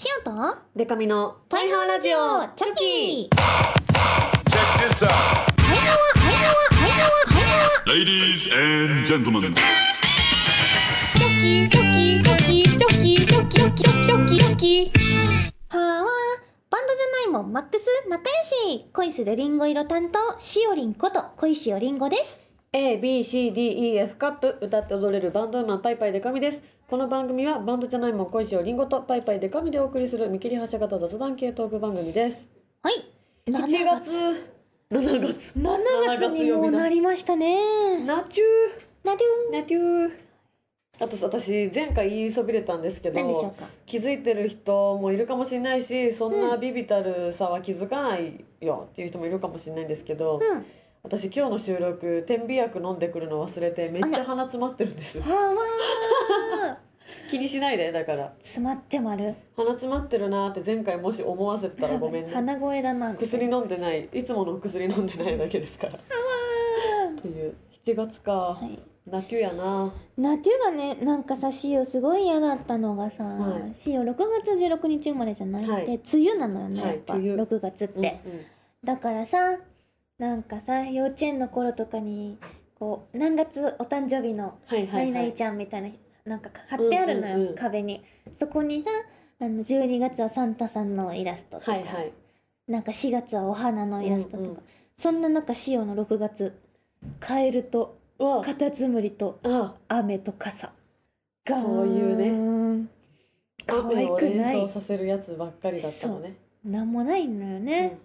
シオとデカミのパイハワラジオチョキ。Check this out. Ladies and gentlemen. チョキチョキチョキチョキチョキチョキチョキチョキ。はーわーバンドじゃないもんマックス。仲良し。恋するリンゴ色担当しおりんこと恋しおりんごです。A, B, C, D, E, F カップ歌って踊れるバンドウーマンパイパイデカミですこの番組はバンドじゃないもん恋しをリンゴとパイパイデカミでお送りする見切り発車型雑談系トーク番組です。はい。1月。7月。7月にもうなりましたね。ナチュなるーナチューあと私前回言いそびれたんですけど気づいてる人もいるかもしれないしそんなビビたるさは気づかないよっていう人もいるかもしれないんですけど、うん私今日の収録点鼻薬飲んでくるの忘れてめっちゃ鼻詰まってるんです。気にしないでだから。詰まってまる？鼻詰まってるなーって前回もし思わせてたらごめんね。鼻声だな薬飲んでない。いつもの薬飲んでないだけですから。という。7月か、はい。ナキュやな。ナテュがねなんかさシオすごい嫌だったのがさ、はい。シオ6月16日生まれじゃない、はい。で梅雨なのよね、はいやっぱ。梅雨。6月って、うんうん。だからさなんかさ幼稚園の頃とかにこう何月お誕生日の何々ちゃんみたいななんか貼ってあるのよ、うんうんうん。壁に。そこにさあの12月はサンタさんのイラストとか、はいはい。なんか4月はお花のイラストとか、うんうん。そんな中シオの6月カエルとカタツムリとあ雨と傘。そういうね。ね可愛くない？連想させるやつばっかりだったのね。なんもないのようねん、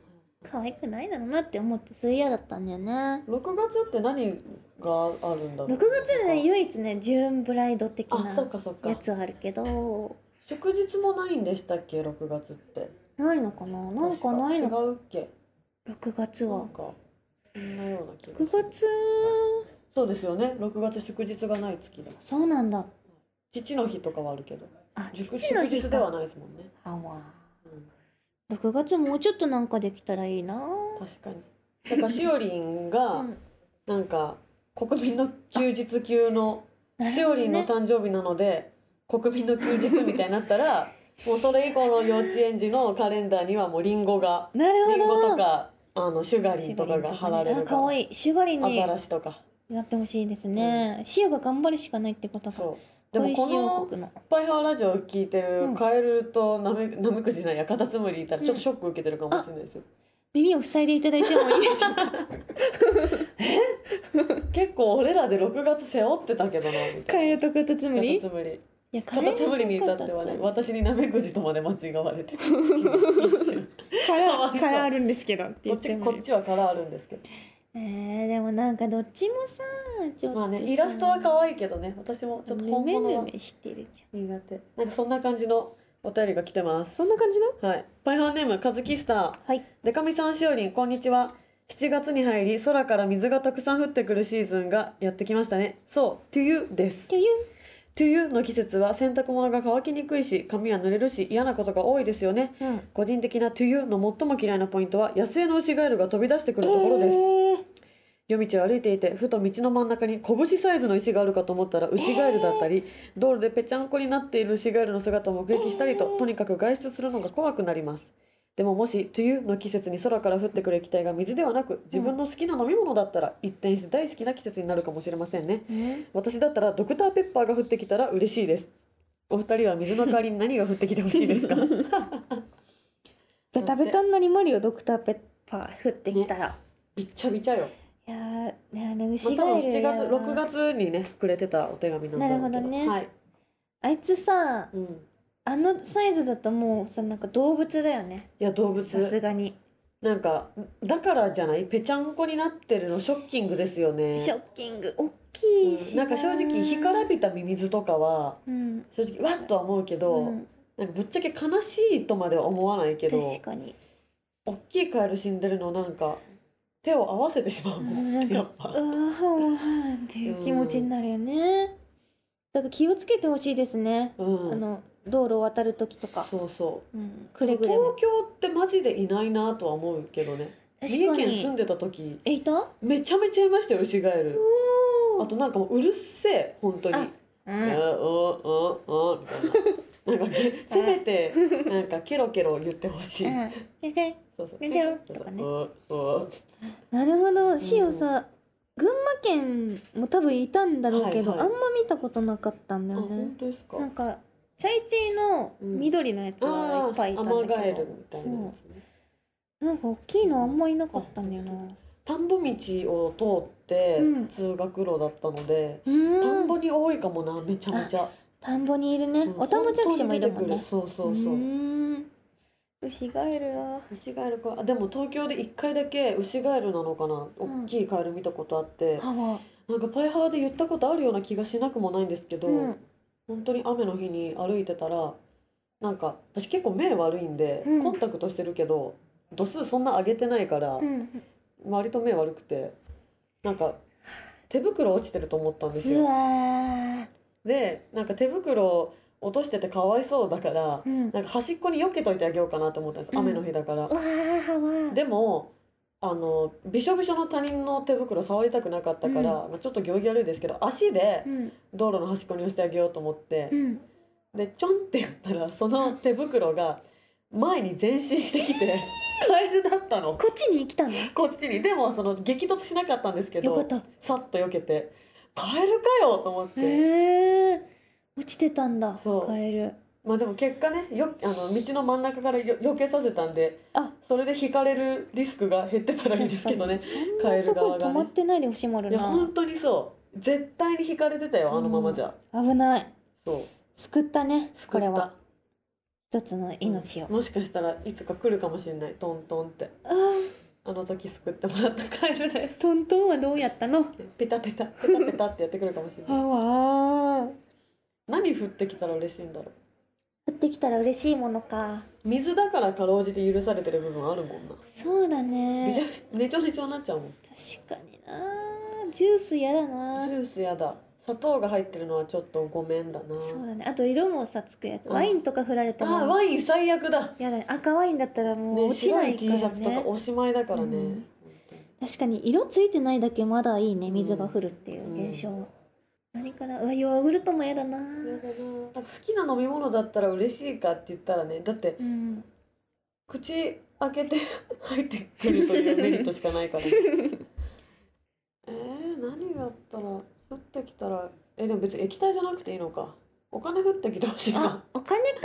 可愛くないだろうなって思ってそれ嫌だったんだよね。6月って何があるんだろう？6月でね唯一ねジューンブライド的あそっなかそっか。やつはあるけど。祝日もないんでしたっけ？6月って。ないのかな？なんかないの確違うっけ？6月は。なんかそんなような気が6月？そうですよね。6月祝日がない月だ。そうなんだ。父の日とかはあるけど。あ祝父の日ではかないですもんね、あわうん6月もうちょっとなんかできたらいいな。確かに。だからしおりんがうん。なんか国民の休日級のしおりんの誕生日なので国民の休日みたいになったら もうそれ以降の幼稚園児のカレンダーにはもうリンゴがなるほど。リンゴとかあのシュガリンとかが貼られるあから。可愛いシュガリンにアザラシとか。やってほしいですね、シオが頑張るしかないってことか。そうでもこのパイハワラジオを聞いてるうん。カエルとナメナメクジなんやカタツムリいたらちょっとショック受けてるかもしれないですよ、耳を塞いでいただいてもいいでしょうか？結構俺らで6月背負ってたけどなみカエルとカタツムリカタツムリいやカカタツムリに至ってはね私にナメクジとまで間違われて殻殻 あるんですけどっこっちは殻あるんですけどえー、でもなんかどっちもさちょっとまあねイラストは可愛いけどね私もちょっと本め物はめめしてるじ苦手。なんかそんな感じのお便りが来てます。そんな感じの？はい。パイハワネームカズキスター。はい。デカミさんしおりんこんにちは。7月に入り空から水がたくさん降ってくるシーズンがやってきましたね。そう To you です。っていう To you の季節は洗濯物が乾きにくいし髪は濡れるし嫌なことが多いですよね。うん。個人的な To you の最も嫌いなポイントは野生のウシガエルが飛び出してくるところです、えー。夜道を歩いていてふと道の真ん中に拳サイズの石があるかと思ったらウシガエルだったり、道路でぺちゃんこになっているウシガエルの姿を目撃したりととにかく外出するのが怖くなりますでももし梅雨の季節に空から降ってくる液体が水ではなく自分の好きな飲み物だったら一転して大好きな季節になるかもしれませんね。うん私だったらドクターペッパーが降ってきたら嬉しいです。お二人は水の代わりに何が降ってきてほしいですか？ベタベタになりまるよドクターペッパー降ってきたら、びっちゃびちゃよ、いやーねねまあ、牛多分7ガエルや月6月にねくれてたお手紙なんだけど。なるほどね。はい、あいつさうん、あのサイズだともうさなんか動物だよね。いや動物。さすがに。なんかだからじゃない？ぺちゃんこになってるのショッキングですよね。ショッキング。大きいしうんなんか正直干からびたミミズとかはうん、正直わっとは思うけど、うん、なんかぶっちゃけ悲しいとまでは思わないけど確かに。大きいカエル死んでるのなんか手を合わせてしまうもなんん。かやっぱ。うわっていう気持ちになるよね、だから気をつけてほしいですね、うん。あの道路を渡る時とか。そうそう。うん、くれぐれ。も東京ってマジでいないなとは思うけどね。三重県住んでた時。えいた？めちゃめちゃいましたよウシガエルあとなんかもううるせえ本当に。あ「うん。うんうんうん」みたいな。なんかけ せめてなんかケロケロ言ってほしい。そうそう。ケロケロ。とかねなるほど。シオさ群馬県も多分いたんだろうけど、あんま見たことなかったんだあよね。本当ですか。なんかチャイチーの緑のやつはいっぱいいたんだけど、アマガエルみたいなやつね。なんか大きいのあんまいなかったんだよな。田んぼ道を通ってうん。通学路だったので、うーん。田んぼに多いかもなめちゃめちゃ。田んぼにいるね、うん。おたまじゃくしもいるもんね。そうそうそう。牛ガエルはウシガエルかあでも東京で一回だけウシガエルなのかな。うん大きいカエル見たことあって、なんかパイハワで言ったことあるような気がしなくもないんですけど、うん本当に雨の日に歩いてたらなんか私結構目悪いんで、うん。コンタクトしてるけど度数そんな上げてないから、うん割と目悪くてなんか手袋落ちてると思ったんですよ。ー。でなんか手袋落としててかわいそうだから、うん。なんか端っこに避けといてあげようかなと思ったんです、うん。雨の日だから。でもあのびしょびしょの他人の手袋触りたくなかったから、まあ、ちょっと行儀悪いですけど足でうん。道路の端っこに押してあげようと思って。う、ん。でちょんってやったらその手袋が前に前進してきて カエルだったの。こっちに来たの？こっちに。でもその激突しなかったんですけどよかった。さっと避けてカエルかよと思って、落ちてたんだそう。カエルまあでも結果ねよあの道の真ん中からよ避けさせたんであ。それで引かれるリスクが減ってたらいいですけどねそんなとこに止まってないでほしいもあるいやな本当にそう。絶対に引かれてたよあのままじゃ、危ない。そう。救ったねこれは。一つの命を、もしかしたらいつか来るかもしれない。トントンって。あー。あの時救ってもらったカエルです。トントンはどうやったの？ペタペタペタペタってやってくるかもしれあない。何降ってきたら嬉しいんだろ降ってきたら嬉しいものか。う水だからかろうじて許されてる部分あるもんな。そうだめちゃねねちょねちょになっちゃうもん。確かにな。ジュース嫌だな。ジュースやだ。砂糖が入ってるのはちょっとごめんだな。そうだね。あと色もさつくやつ。うんワインとか振られてあもワイン最悪だ。やだね。赤ワインだったらもうね落ちない白い T シからャツとかねおしまいだからね、うん。確かに色ついてないだけまだいいね水が降るっていううん現象。は、何かな？うわヨーグルトも嫌だな。やだな好きな飲み物だったら嬉しいかって言ったらねだってうん。口開けて入ってくるというメリットしかないから、ね、えー、何があったら降ってきたら。えでも別に液体じゃなくていいのか。お金降ってきてほしいあなお金か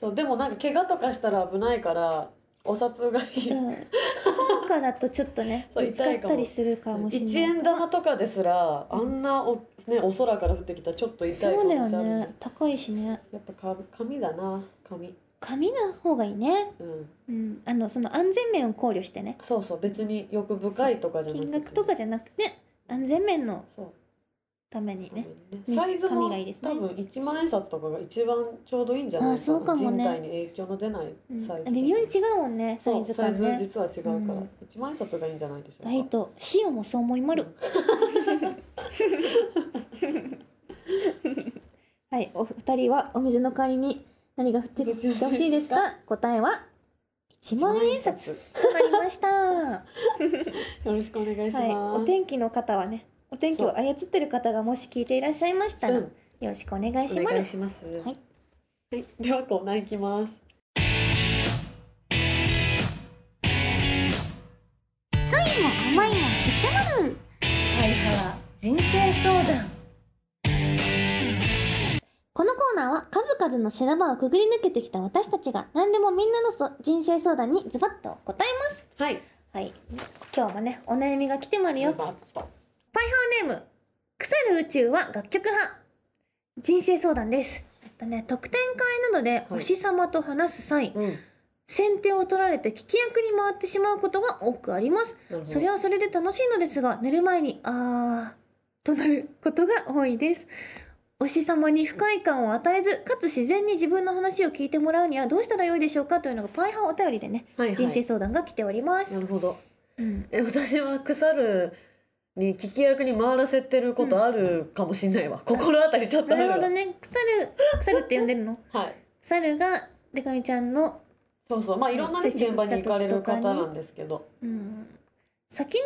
そうでもなんか怪我とかしたら危ないからお札がいい、うん。効果だとちょっとね ぶつかったりするかもしれない1円玉とかですらあんなお、ね、お空から降ってきたらちょっと痛い可そうだよね。高いしね。やっぱか紙だな紙。紙の方がいいね。うん。うん。あのその安全面を考慮してね。そうそう別に欲深いとかじゃなくて。金額とかじゃなくて安全面のためにね。ね。サイズも多分1万円札とかが一番ちょうどいいんじゃないあそうかもね。人体に影響の出ないうん。サイズ、微妙に違うもんねサそうイズサイズ感ね実は違うから、うん。1万円札がいいんじゃないでしょうか。もそう思いまる。はいお二人はお水の代わりに何が降ってきてほしいですか？答えは1万円札。となりました。は よろしくお願いしいます、お天気の方はねお天気を操ってる方がもし聞いていらっしゃいましたら、うん。よろしくお願いしおます。願いします。はい、はい、ではコーナーいきます酸いも甘いも知ってまるハイハワ人生相談。このコーナーは数々の修羅場をくぐり抜けてきた私たちが何でもみんなのそ人生相談にズバッと答えます。はい。はい。今日もねお悩みが来てまるよ。ズバッとパイハーネーム腐る宇宙は楽曲派。人生相談です。えっとね特典会などでお星様と話す際、うん。先手を取られて聞き役に回ってしまうことが多くあります。それはそれで楽しいのですが寝る前にあーとなることが多いです。お師様に不快感を与えずかつ自然に自分の話を聞いてもらうにはどうしたらよいでしょうか？というのがパイハーお便りでね、はいはい。人生相談が来ております。な、るほど。うん、え私は腐るに聞き役に回らせてることあるかもしれないわ、心当たりちょっとあるわ。なるほどね。腐る腐るって呼んでるの？はい。腐るがでかみちゃんの、そうそう。まあいろんな、ね、接触現場に行かれる方なんですけど。うん、先に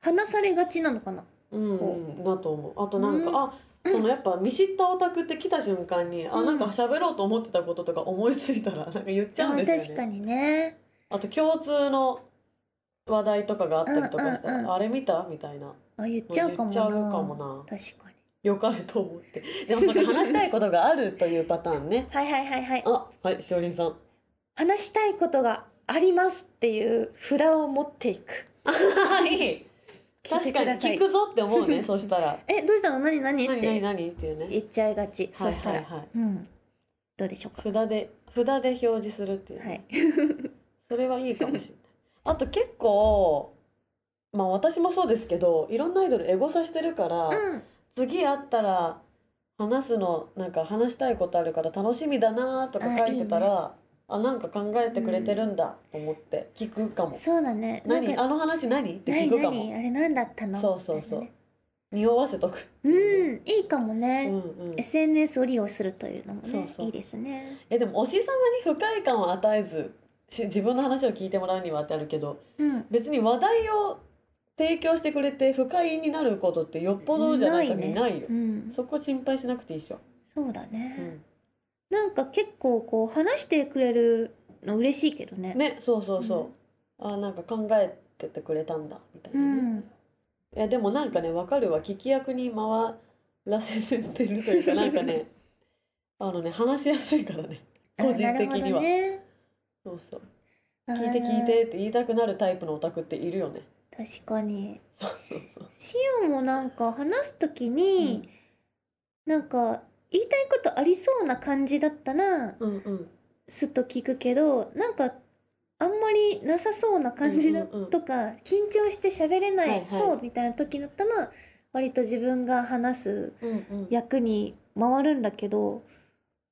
話されがちなのかな？うん、うん、だと思う。あとなんか、うん。あそのやっぱ見知ったオタクって来た瞬間に、あうん。なんか喋ろうと思ってたこととか思いついたらなんか言っちゃうんあですよね。確かにね。あと共通の話題とかがあったりとかしたら、うんうんうん。あれ見た？みたいな。あ言っちゃうかもな。言っちゃうかもな。確かに。よかれと思って。でもそれ話したいことがあるというパターンね。はいはいはいはい。あはいしおりんさん。話したいことがありますっていう札を持っていく。はい。聞いて確かにください。聞くぞって思うね そしたら。えどうしたの？何？何？何何って。何？っていうね。言っちゃいがち、そしたら、はいはいはい。うん。どうでしょうか？札で札で表示するっていうね、はい。それはいいかもしれないあと結構まあ私もそうですけどいろんなアイドルエゴサしてるから、うん。次会ったら話すのなんか話したいことあるから楽しみだなとか書いてたらあなんか考えてくれてるんだと思って聞くかも、そうだね。なんか何あの話何？って聞何くかも。何？あれ何だったの？そうそうそう。み匂わせとく。うんいいかもね、うんうん。SNS を利用するというのもねそうそう。いいですね。えでも推し様に不快感を与えずし 自分の話を聞いてもらうにはってあるけどうん。別に話題を提供してくれて不快になることってよっぽどじゃない限りないよ、うん。そこ心配しなくていいっしょ、そうだうね、ん、なんか結構こう話してくれるの嬉しいけどね。ねそうそうそう、あなんか考えててくれたんだみたいうなね、ん。いやでもなんかねわかるわ聞き役に回らせてるというかなんかね あのね話しやすいからね。個人的には、あなるほどねそうそう。聞いて聞いてって言いたくなるタイプのオタクっているよね。確かに。シオンもなんか話すときに、なんか言いたいことありそうな感じだったらうんうん。すっと聞くけどなんかあんまりなさそうな感じだうんうんうん。とか緊張して喋れない、はいはい。そうみたいな時だったら割と自分が話すうんうん。役に回るんだけど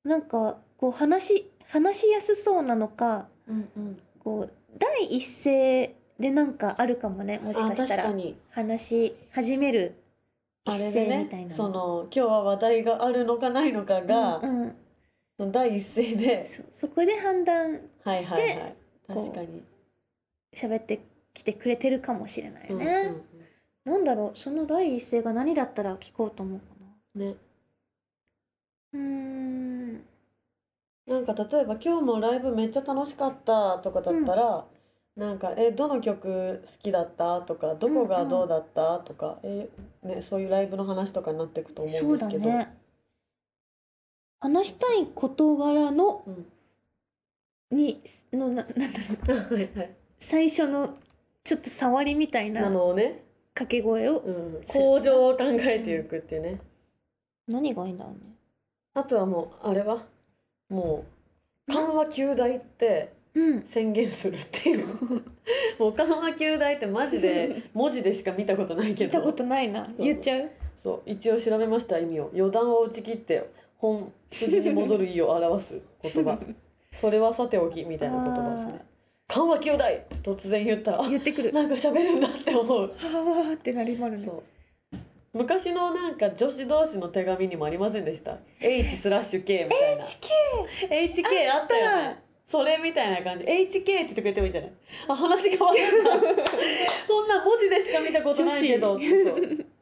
なんかこう話話しやすそうなのかうんうん。こう第一声でなんかあるかもねもしあかしたら。話し始める一声みたいなねその今日は話題があるのかないのかが、うんうん。その第一声で。そそこで判断はいはいはい。こう確かに、喋ってきてくれてるかもしれないうんね、なんだろうその第一声が何だったら聞こうと思うかうんね。なうーんなんか例えば今日もライブめっちゃ楽しかったとかだったら、なんかえどの曲好きだったとかどこがどうだったとか、えねそういうライブの話とかになっていくと思うんですけど、ね。話したい事柄のうん。にのななんだろう。はいはい最初のちょっと触りみたいななのをね、掛け声をうん、向上を考えていくっていうね、何がいいんだろうね。あとはもうあれは？もう緩和球大ってうん。宣言するっていう。もう緩和球大ってマジで文字でしか見たことないけど。見たことないな。言っちゃう？そう。一応調べました意味を。余談を打ち切って本筋に戻る意を表す言葉。それはさておきみたいな言葉ですね。緩和球大！突然言ったらあ言ってくる。なんか喋るんだって思う。はあってなりまるね。そう昔のなんか女子同士の手紙にもありませんでした？H スラッシュ K みたいな。HK HK あったよね。それみたいな感じ。HK って言ってくれてもいいんじゃない？あ話変わるんだそんな文字でしか見たことないけど。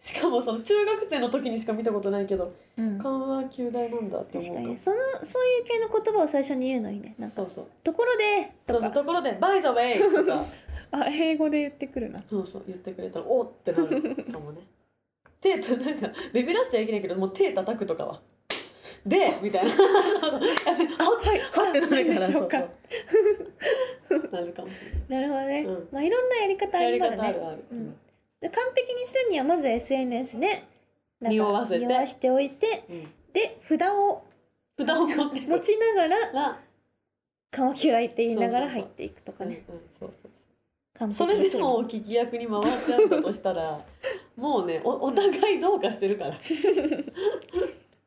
しかもその中学生の時にしか見たことないけど。うん。緩和球大なんだって確か思うかに。そのそういう系の言葉を最初に言うのいいね。なんかそうそう。ところでそうそう。とかところで「By the way」とか。あ英語で言ってくるな。そうそう。言ってくれたら「おっ!」ってなるかもね手となんかビビらせちゃいけないけどもう手叩くとかは「で」みたいな。は はいはってなるから何でしょうかそうそうなるかもしれない。なるほどね、うん。まあいろんなやり方あやりりますねうん。で完璧にするにはまず SNS で匂わせて。匂わしておいてうん。で札を札を持って持ちながらら「カマキュアイ」って言いながら入っていくとかね。うんうんそうそう。完それでも聞き役に回っちゃうんだとしたらもうね おお互いどうかしてるから。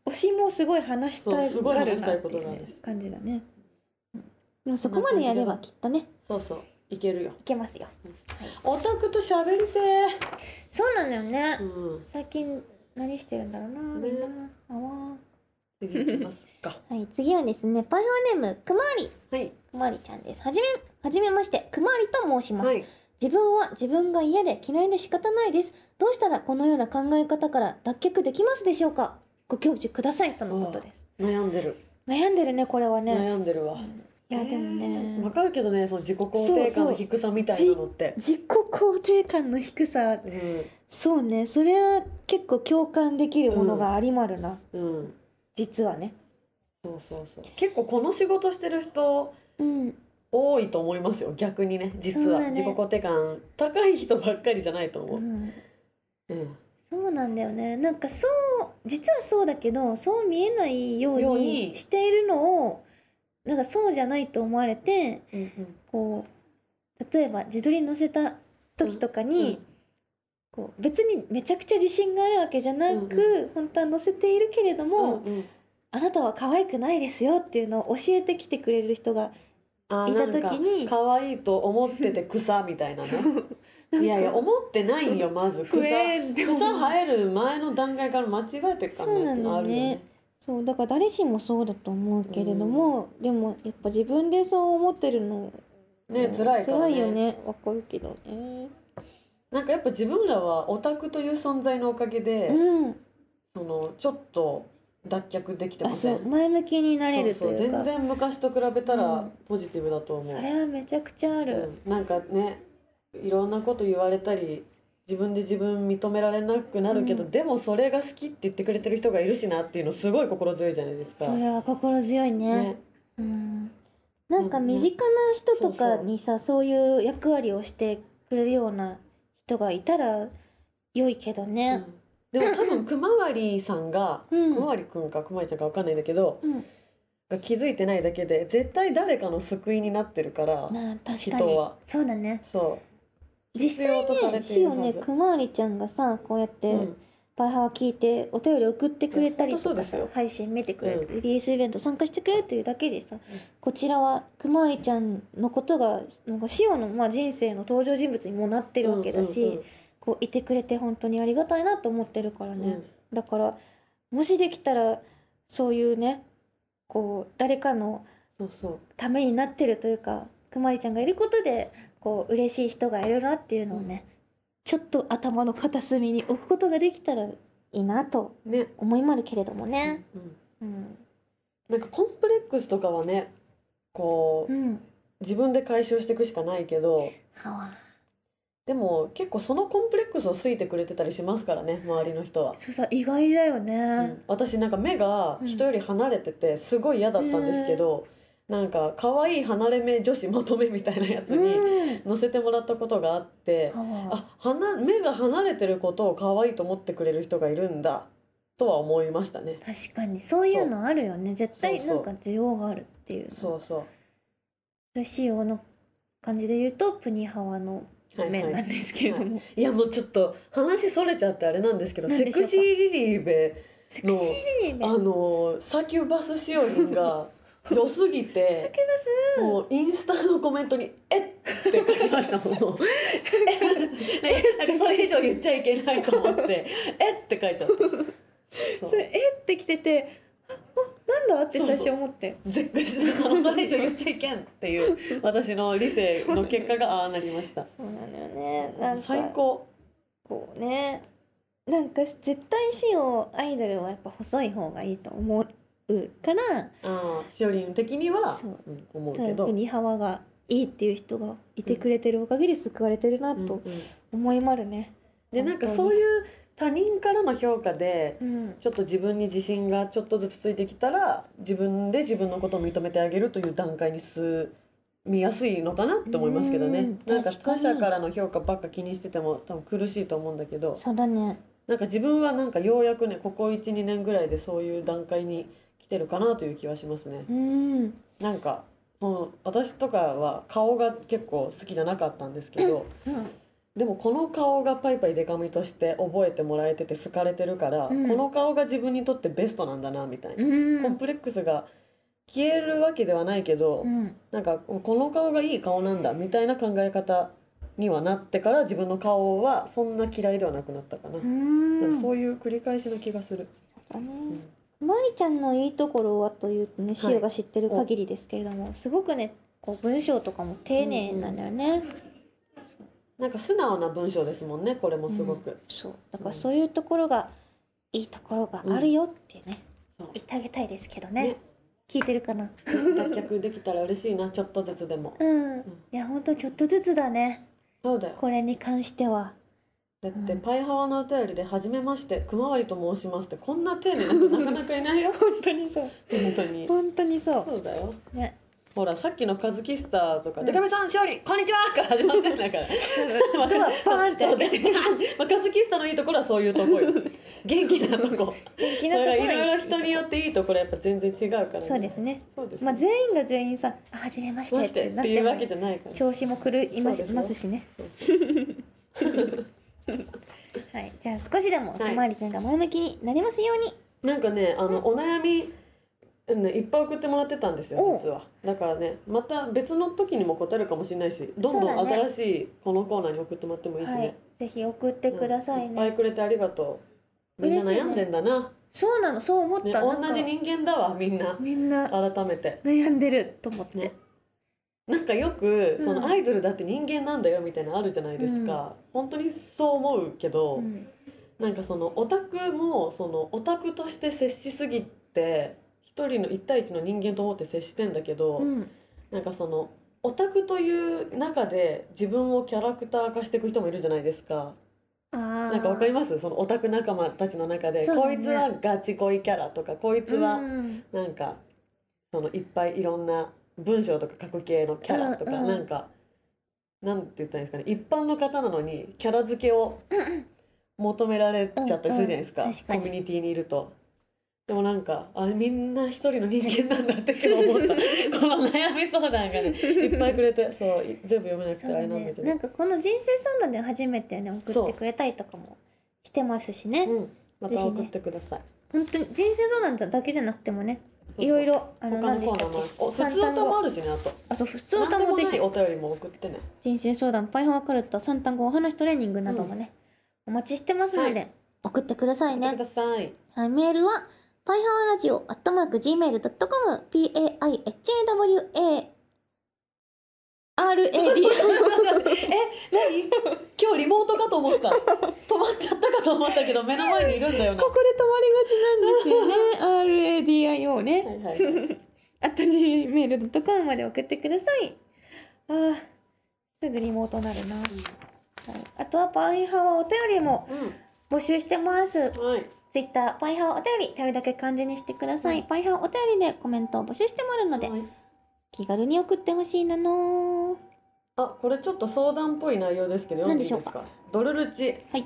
推しもすごい話したそうすごいことがあるしね、感じだね、うん。でもそこまでやればきっとねそうそういけるよ。いけますよ。オタクと喋りてそうなんだよね、ーうん。最近何してるんだろうなね。みんな。あわ次行きますか。ー はい次はですねパイオネームくまわり。はい。くまわりちゃんです。はじめはじめましてくまわりと申します、はい。自分は自分が嫌で嫌いで仕方ないです。どうしたらこのような考え方から脱却できますでしょうか？ご教授ください。とのことです。悩んでる、悩んでるねこれはね。悩んでるわ。いやでもね、わかるけどねその自己肯定感の低さみたいなのって。自己肯定感の低さ。うんそうね。それは結構共感できるものがありまるな、うん。実はね。そうそうそう。結構この仕事してる人うん多いと思いますよ逆にね実は、ね。自己肯定感高い人ばっかりじゃないと思う、うん。うん。そうなんだよね。なんかそう実はそうだけどそう見えないようにに。しているのをなんかそうじゃないと思われてうんうん。こう例えば自撮り載せた時とかに、こう別にめちゃくちゃ自信があるわけじゃなく、うん本当は載せているけれども、うんうん。あなたは可愛くないですよっていうのを教えてきてくれる人がいた時に可愛いと思ってて草みたいなね。いやいや思ってないんよまず。草草生える前の段階から間違えてるかなねってのあるよのねねそうだから誰しもそうだと思うけれども、でもやっぱ自分でそう思ってるのね辛いから辛いねよね。わかるけどね。なんかやっぱ自分らはオタクという存在のおかげで、うん。そのちょっと脱却できてまあせん。そう。前向きになれるとそうそう。いうか。全然昔と比べたうらん。ポジティブだと思う、それはめちゃくちゃある、うん。なんかねいろんなこと言われたり自分で自分認められなくなるけど、うん。でもそれが好きって言ってくれてる人がいるしなっていうのすごい心強いじゃないですか。それは心強いね。ね。うん。なんかうん身近な人とかにさそういう役割をしてくれるような人がいたら良いけどうねんでも多分くまわりさんが、うん。くまわりくんかくまわりちゃんかわかんないんだけどうん、が気づいてないだけで絶対誰かの救いになってるから人は。そうだね。そ実際必要とされねしおねくまわりちゃんがさこうやっう、て、うん。パイハワ聞いてお便り送ってくれたりとかさ配信見てくれる、うリリースイベント参加してくれるというだけでさ、こちらはくまわりちゃんのことがなんかしおのまあ人生の登場人物にもなってるわけだし、こういてくれて本当にありがたいなと思ってるからね、うん。だからもしできたらそういうねこう誰かのためになってるというかくまりちゃんがいることでこう嬉しい人がいるなっていうのをね、ちょっと頭の片隅に置くことができたらいいなとね、思いまるけれどもね。うん。うん、なんかコンプレックスとかはねこううん、自分で解消していくしかないけどはわでも結構そのコンプレックスを好いてくれてたりしますからね周りの人は。そうさ意外だようねん。私なんか目が人より離れててすごい嫌だったんですけど、なんか可愛い離れ目女子まとめみたいなやつにうん、載せてもらったことがあって、はわあ離目が離れてることを可愛いと思ってくれる人がいるんだとは思いましたね。確かに。そういうのあるよね。絶対そう。そうなんか需要があるっていうそうそう。仕様の感じで言うとプニハワの面なんですけれども、い。やもうちょっと話それちゃってあれなんですけどセクシーリリーベセクシーリリーベ？あのサキュバスしおりんが良すぎ サてキュバス？もうインスタのコメントに「えっ!」って書きましたもん。えなんかそれ以上言っちゃいけないと思って「えっ!」って書いちゃって。そうえってきててって最初思って。絶句してたのそれ以上言っちゃいけんっていう私の理性 の結果がああなりました。そうなのよね。なんか最高。こうね。なんか絶対しおアイドルはやっぱ細い方がいいと思うから。ああしおりん的にはそう。うん思う多けど。分に幅がいいっていう人がいてくれてるおかげで救われてるなとうんうん思いまるね。でなんか本当にそういう他人からの評価でうんちょっと自分に自信がちょっとずつついてきたら自分で自分のことを認めてあげるという段階に進みやすいのかなって思いますけどねうんなんか他者からの評価ばっか気にしてても多分苦しいと思うんだけどそうだね。なんか自分はなんかようやくねここ12年ぐらいでそういう段階に来てるかなという気はしますね。うん。なんかその私とかは顔が結構好きじゃなかったんですけど、うんでもこの顔がパイパイデカミとして覚えてもらえてて好かれてるから、うんこの顔が自分にとってベストなんだなみたいな、うん。コンプレックスが消えるわけではないけど、うん。なんかこの顔がいい顔なんだみたいな考え方にはなってから自分の顔はそんな嫌いではなくなったかな、うん。なんかそういう繰り返しの気がする、だねうん。まりちゃんのいいところはというとね、しおが知ってる限りですけれども、すごくね、こう文章とかも丁寧なんだよね。なんか素直な文章ですもんねこれもすごく、そう。だからそういうところがいいところがあるよってね、そう。言ってあげたいですけどね。ね。聞いてるかな？脱却できたら嬉しいなちょっとずつでも。うん、いやほんとちょっとずつだね。そうだよ。これに関しては。だって、うん。パイハワのお便りで「はじめましてくまわりと申します」ってこんな丁寧な人なかなかいないよ。本当にそう。本当に。本当にそう。そうだよ。ねほらさっきのカズキスターとか「うん。でかみさんしおりこんにちは!」から始まってんだから。まあドアパーンって。カズキスターのいいところはそういうとこよ。元気なとこ。元気なところいろいろ人によっていいところやっぱ全然違うから、ね、そうですね。そうですまあ全員が全員さ「あはじめまして」っていうわけじゃないから。調子も狂いまますしね。はい。じゃあ少しでもはい。おまわりさんが前向きになりますように。なんかねあの、お悩みね、いっぱい送ってもらってたんですよお実は。だからねまた別の時にも答えるかもしれないしどんどん新しいこのコーナーに送ってもらってもいいしね、はい。ぜひ送ってくださいうん。いっぱいねくれてありがとう。みんな悩んでんだな、そうなのそう思っね、たなんか同じ人間だわみんな。みんな改めて。悩んでると思って。ね。なんかよくそうん。のアイドルだって人間なんだよみたいなのあるじゃないですか、本当にそう思うけど、うん。なんかそのオタクもそのオタクとして接しすぎて一人の一対一の人間と思って接してんだけど、うん。なんかそのオタクという中で自分をキャラクター化していく人もいるじゃないですか。なんかわかります？そのオタク仲間たちの中で、ね。こいつはガチ恋キャラとかこいつはうんなんかそのいっぱいいろんな文章とか書く系のキャラとか、うんうん。なんかなんて言ったらいいんですかね。一般の方なのにキャラ付けを求められちゃったりするじゃないですか,、うんうん。コミュニティにいると。でもなんかあみんな一人の人間なんだって今日思った。この悩み相談がねいっぱいくれてそうい全部読めなくてあれなんだけど。なんかこの人生相談で初めてね送ってくれたりとかもしてますしね。う。ん、また送ってください。本当に人生相談だけじゃなくてもねいろいろあの何でしたっけ？普通歌もあるしねあと。あそう普通歌もぜひ。お便りも送ってね。人生相談パイハワカルタ三単語お話トレーニングなどもね、お待ちしてますので、は送ってくださいね。送ってください。はい、メールは、パイハワラジオ、アットマーク、gmail.com、p-a-i-h-a-w-a、r-a-d、え何？今日リモートかと思った止まっちゃったかと思ったけど目の前にいるんだよなここで止まりがちなんですよね。RADIO ね。はいはいはいあと gmail.com まで送ってください。あーすぐリモートなるな。はい、あとはパイハワお便りも募集してます。うんはい Twitter、パイハワお便り、たるだけ漢字にしてください。パイハワお便りでコメントを募集してもらうので、はい。気軽に送ってほしいなの。あこれちょっと相談っぽい内容ですけど読んでいいですか？ドルルチ。はい。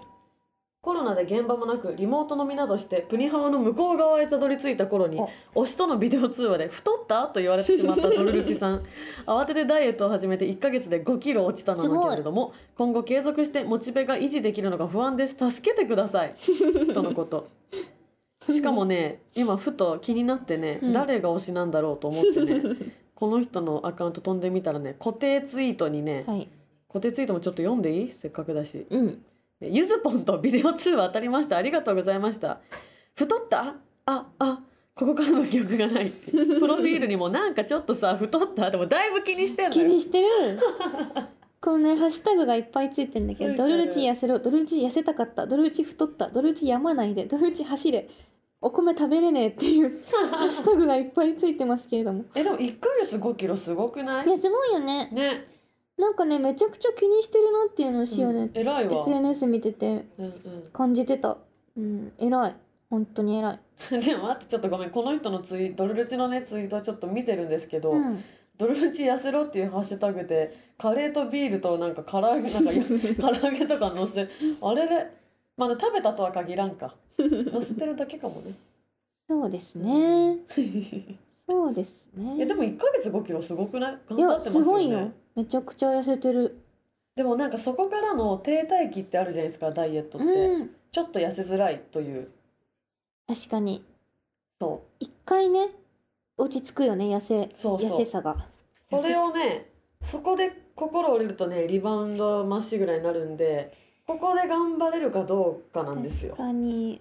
コロナで現場もなくリモート飲みなどしてプニハワの向こう側へたどり着いた頃にお。推しとのビデオ通話で「太った?」と言われてしまったドルルチさん。慌ててダイエットを始めて1ヶ月で5キロ落ちたのだけれども今後継続してモチベが維持できるのが不安です。助けてください。とのことしかもね今ふと気になってね、うん。誰が推しなんだろうと思ってね この人のアカウント飛んでみたらね固定ツイートにね、はい。固定ツイートもちょっと読んでいい？せっかくだし。うん。ゆずぽんとビデオ通話当たりました。ありがとうございました。太った？ああここからの記憶がない プロフィールにもなんかちょっとさ太った？でもだいぶ気にしてんのよ。気にしてる。このね、ハッシュタグがいっぱいついてんだけど、ついてるドルルチ痩せろ、ドルルチ痩せたかった、ドルルチ太った、ドルルチやまないで、ドルルチ走れ、お米食べれねえっていう ハッシュタグがいっぱいついてますけれども。えでも1ヶ月5キロすごくない？いや、すごいよね。ねなんかね、めちゃくちゃ気にしてるなっていうのをしようね、うん偉いわ、SNS 見ててうんうん感じてた。うん、偉い。本当に偉い。でも待ってちょっとごめんこの人のツイドルルチのねツイートはちょっと見てるんですけど、うん。ドルルチ痩せろっていうハッシュタグでカレーとビールとなんか唐揚げなんか唐揚げとか載せあれれまだ食べたとは限らんか載せてるだけかもねそうですね。そうですね。えでも1ヶ月5キロすごくない？頑いや、張ってますごいよ。めちゃくちゃ痩せてる。でもなんかそこからの停滞期ってあるじゃないですかダイエットって、うん。ちょっと痩せづらいという確かに。そ一回ね、落ち着くよね、痩せ、うそうそう痩せさが。それをねそこで心折れるとねリバウンドまっしぐらいになるんでここで頑張れるかどうかなんですよ。確かに。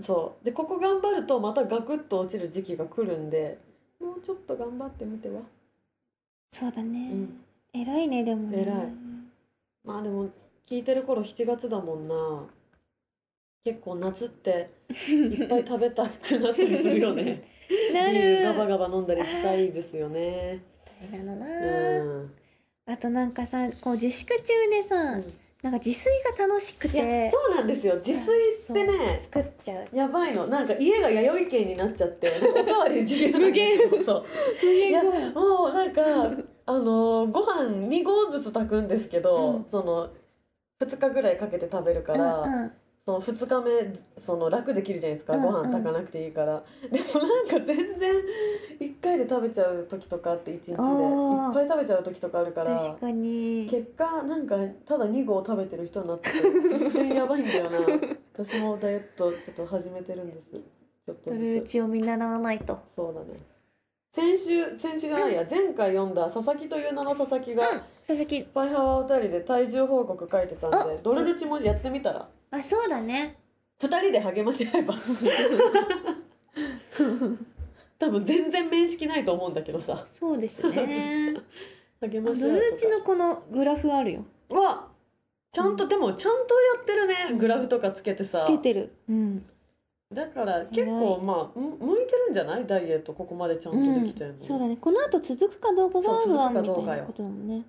そう。でここ頑張るとまたガクッと落ちる時期が来るんでもうちょっと頑張ってみては。そうだね。うん。偉いね、でもね。偉い。まあでも聞いてる頃7月だもんな。結構夏っていっぱい食べたくなったりするよね。なビールガバるガバ飲んだりしたいですよね。なのな、うん。あとなんかさこう自粛中でさ、なんか自炊が楽しくて。そうなんですよ。自炊ってね作っちゃう。やばいの。なんか家が弥生県になっちゃって おかわり自由なんですよ。そう。いやもうなんか あのご飯2合ずつ炊くんですけど、うん。その2日ぐらいかけて食べるから、うんうんその2日目その楽できるじゃないですか、うんご飯炊かなくていいから。でもなんか全然1回で食べちゃう時とかあって1日で。いっぱい食べちゃう時とかあるから。確かに。結果なんかただ2合食べてる人になってて全然やばいんだよな。私もダイエットちょっと始めてるんです。ちょっとずつ。チを見習わないと。そうだね先週先週じゃないや、前回読んだ佐々木という名の佐々木が、佐々木。パイハワお便りで体重報告書いてたんであどれルチもやってみたら？あそうだね。2人で励まし合えば。多分全然面識ないと思うんだけどさ。そうですね。励ルまし合うとか。ーチのこのグラフあるよ。わちゃんと、でもちゃんとやってるねグラフとかつけてさ。つけてる。うんだから結構まあむ向いてるんじゃない？ダイエットここまでちゃんとできてるの、うん、そうだね。この後続くかどうかが不安みたいなことだもんね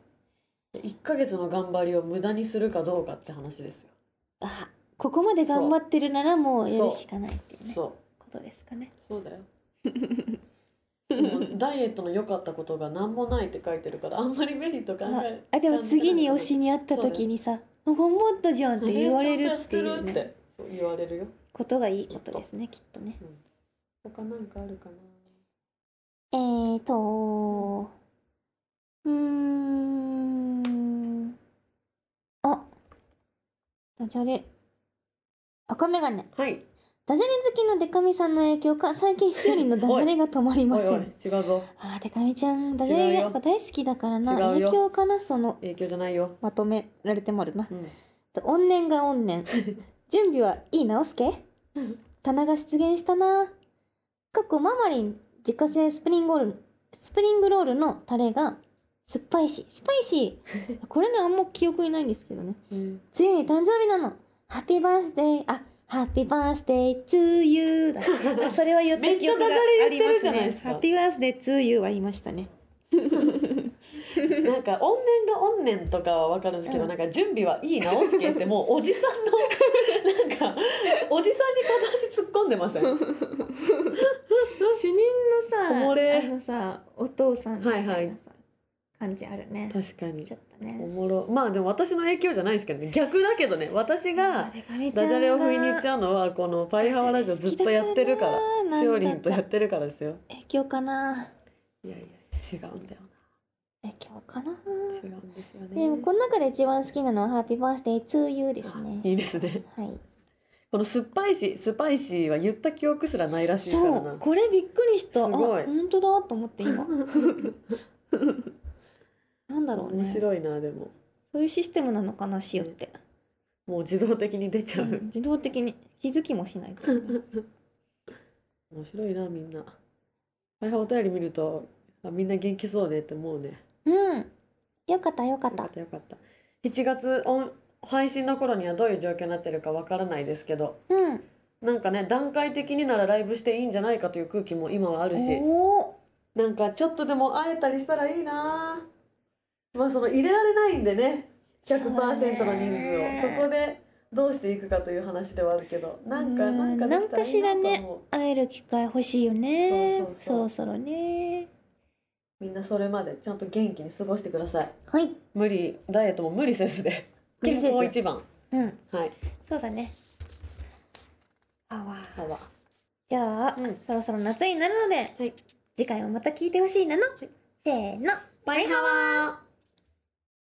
1ヶ月の頑張りを無駄にするかどうかって話ですよ。あここまで頑張ってるならもうやるしかないっていうね。そう。ことですかね。そうだよ。ダイエットの良かったことが何もないって書いてるからあんまりメリット考あえあでも次に推しに会った時にさ「頑張ったじゃん」って言われるっていう、ね、言われるよことがいいことですねきっと。ね。他なんかあるかな？えーとうーん。あダジャレ。赤メガネ。はい。ダジャレ好きのデカミさんの影響か最近しおりんのダジャレが止まりま おいおいせん違うぞ。あーデカミちゃんダジャレやっぱ大好きだからな。影響かな？その影響じゃないよ、まとめられてもあるな。うん、怨念が怨念。準備はいい？直すけ？棚が出現したな。かっこママリン自家製スプリングロールスプリングロールのタレが酸っぱいしスパイシー。これねあんま記憶にないんですけどね。うん。ついに誕生日なの。ハッピーバースデーあハッピーバースデー to you だ あそれは言っためっちゃ記憶がダジャレあります言ってるじゃないすか。ハッピーバースデー to you は言いましたね なんか怨念が怨念とかは分かるんですけど、うん。なんか準備はいい直すけってもうおじさんの なんかおじさんに片足突っ込んでません？主任のさおもれ。あのさお父さんみたいなさ、はいはい感じあるね。確かに。ちょっとね。おもろ。まあでも私の影響じゃないですけどね。逆だけどね。私がダジャレを不意に言っちゃうのはこのパイハワラジオずっとやってるから。ダジャレ好きだからなしおりんとやってるからですよ。影響かな。いやいや違うんだよ影響かな。な違うんですよね。でもこの中で一番好きなのはハッピーバースデー to you ですね。いいですね。はい。この酸っぱいしスパイシーは言った記憶すらないらしいからそなうこれびっくりした。あすごい。本当だと思って今。なんだろうね。面白いなでも。そういうシステムなのかな塩って、もう自動的に出ちゃう、うん自動的に気づきもしないと。面白いなみんな。大変お便り見るとあみんな元気そうねって思うねうん。よかったよかっよかったたよかった。7月オン配信の頃にはどういう状況になってるかわからないですけど。うん。なんかね段階的にならライブしていいんじゃないかという空気も今はあるし。おおなんかちょっとでも会えたりしたらいいな。まあその入れられないんでね。100%の人数を。そこでどうしていくかという話ではあるけど。なんかうん。なんかできたらいいなと思う、会える機会欲しいよね。そろそろねみんなそれまでちゃんと元気に過ごしてください。はい。無理ダイエットも無理せずで。無理せず。健康一番。うん。はい。そうだね。あわ歯はじゃあ、うん。そろそろ夏になるので、はい。次回もまた聞いてほしいなの、せーの。バイハワー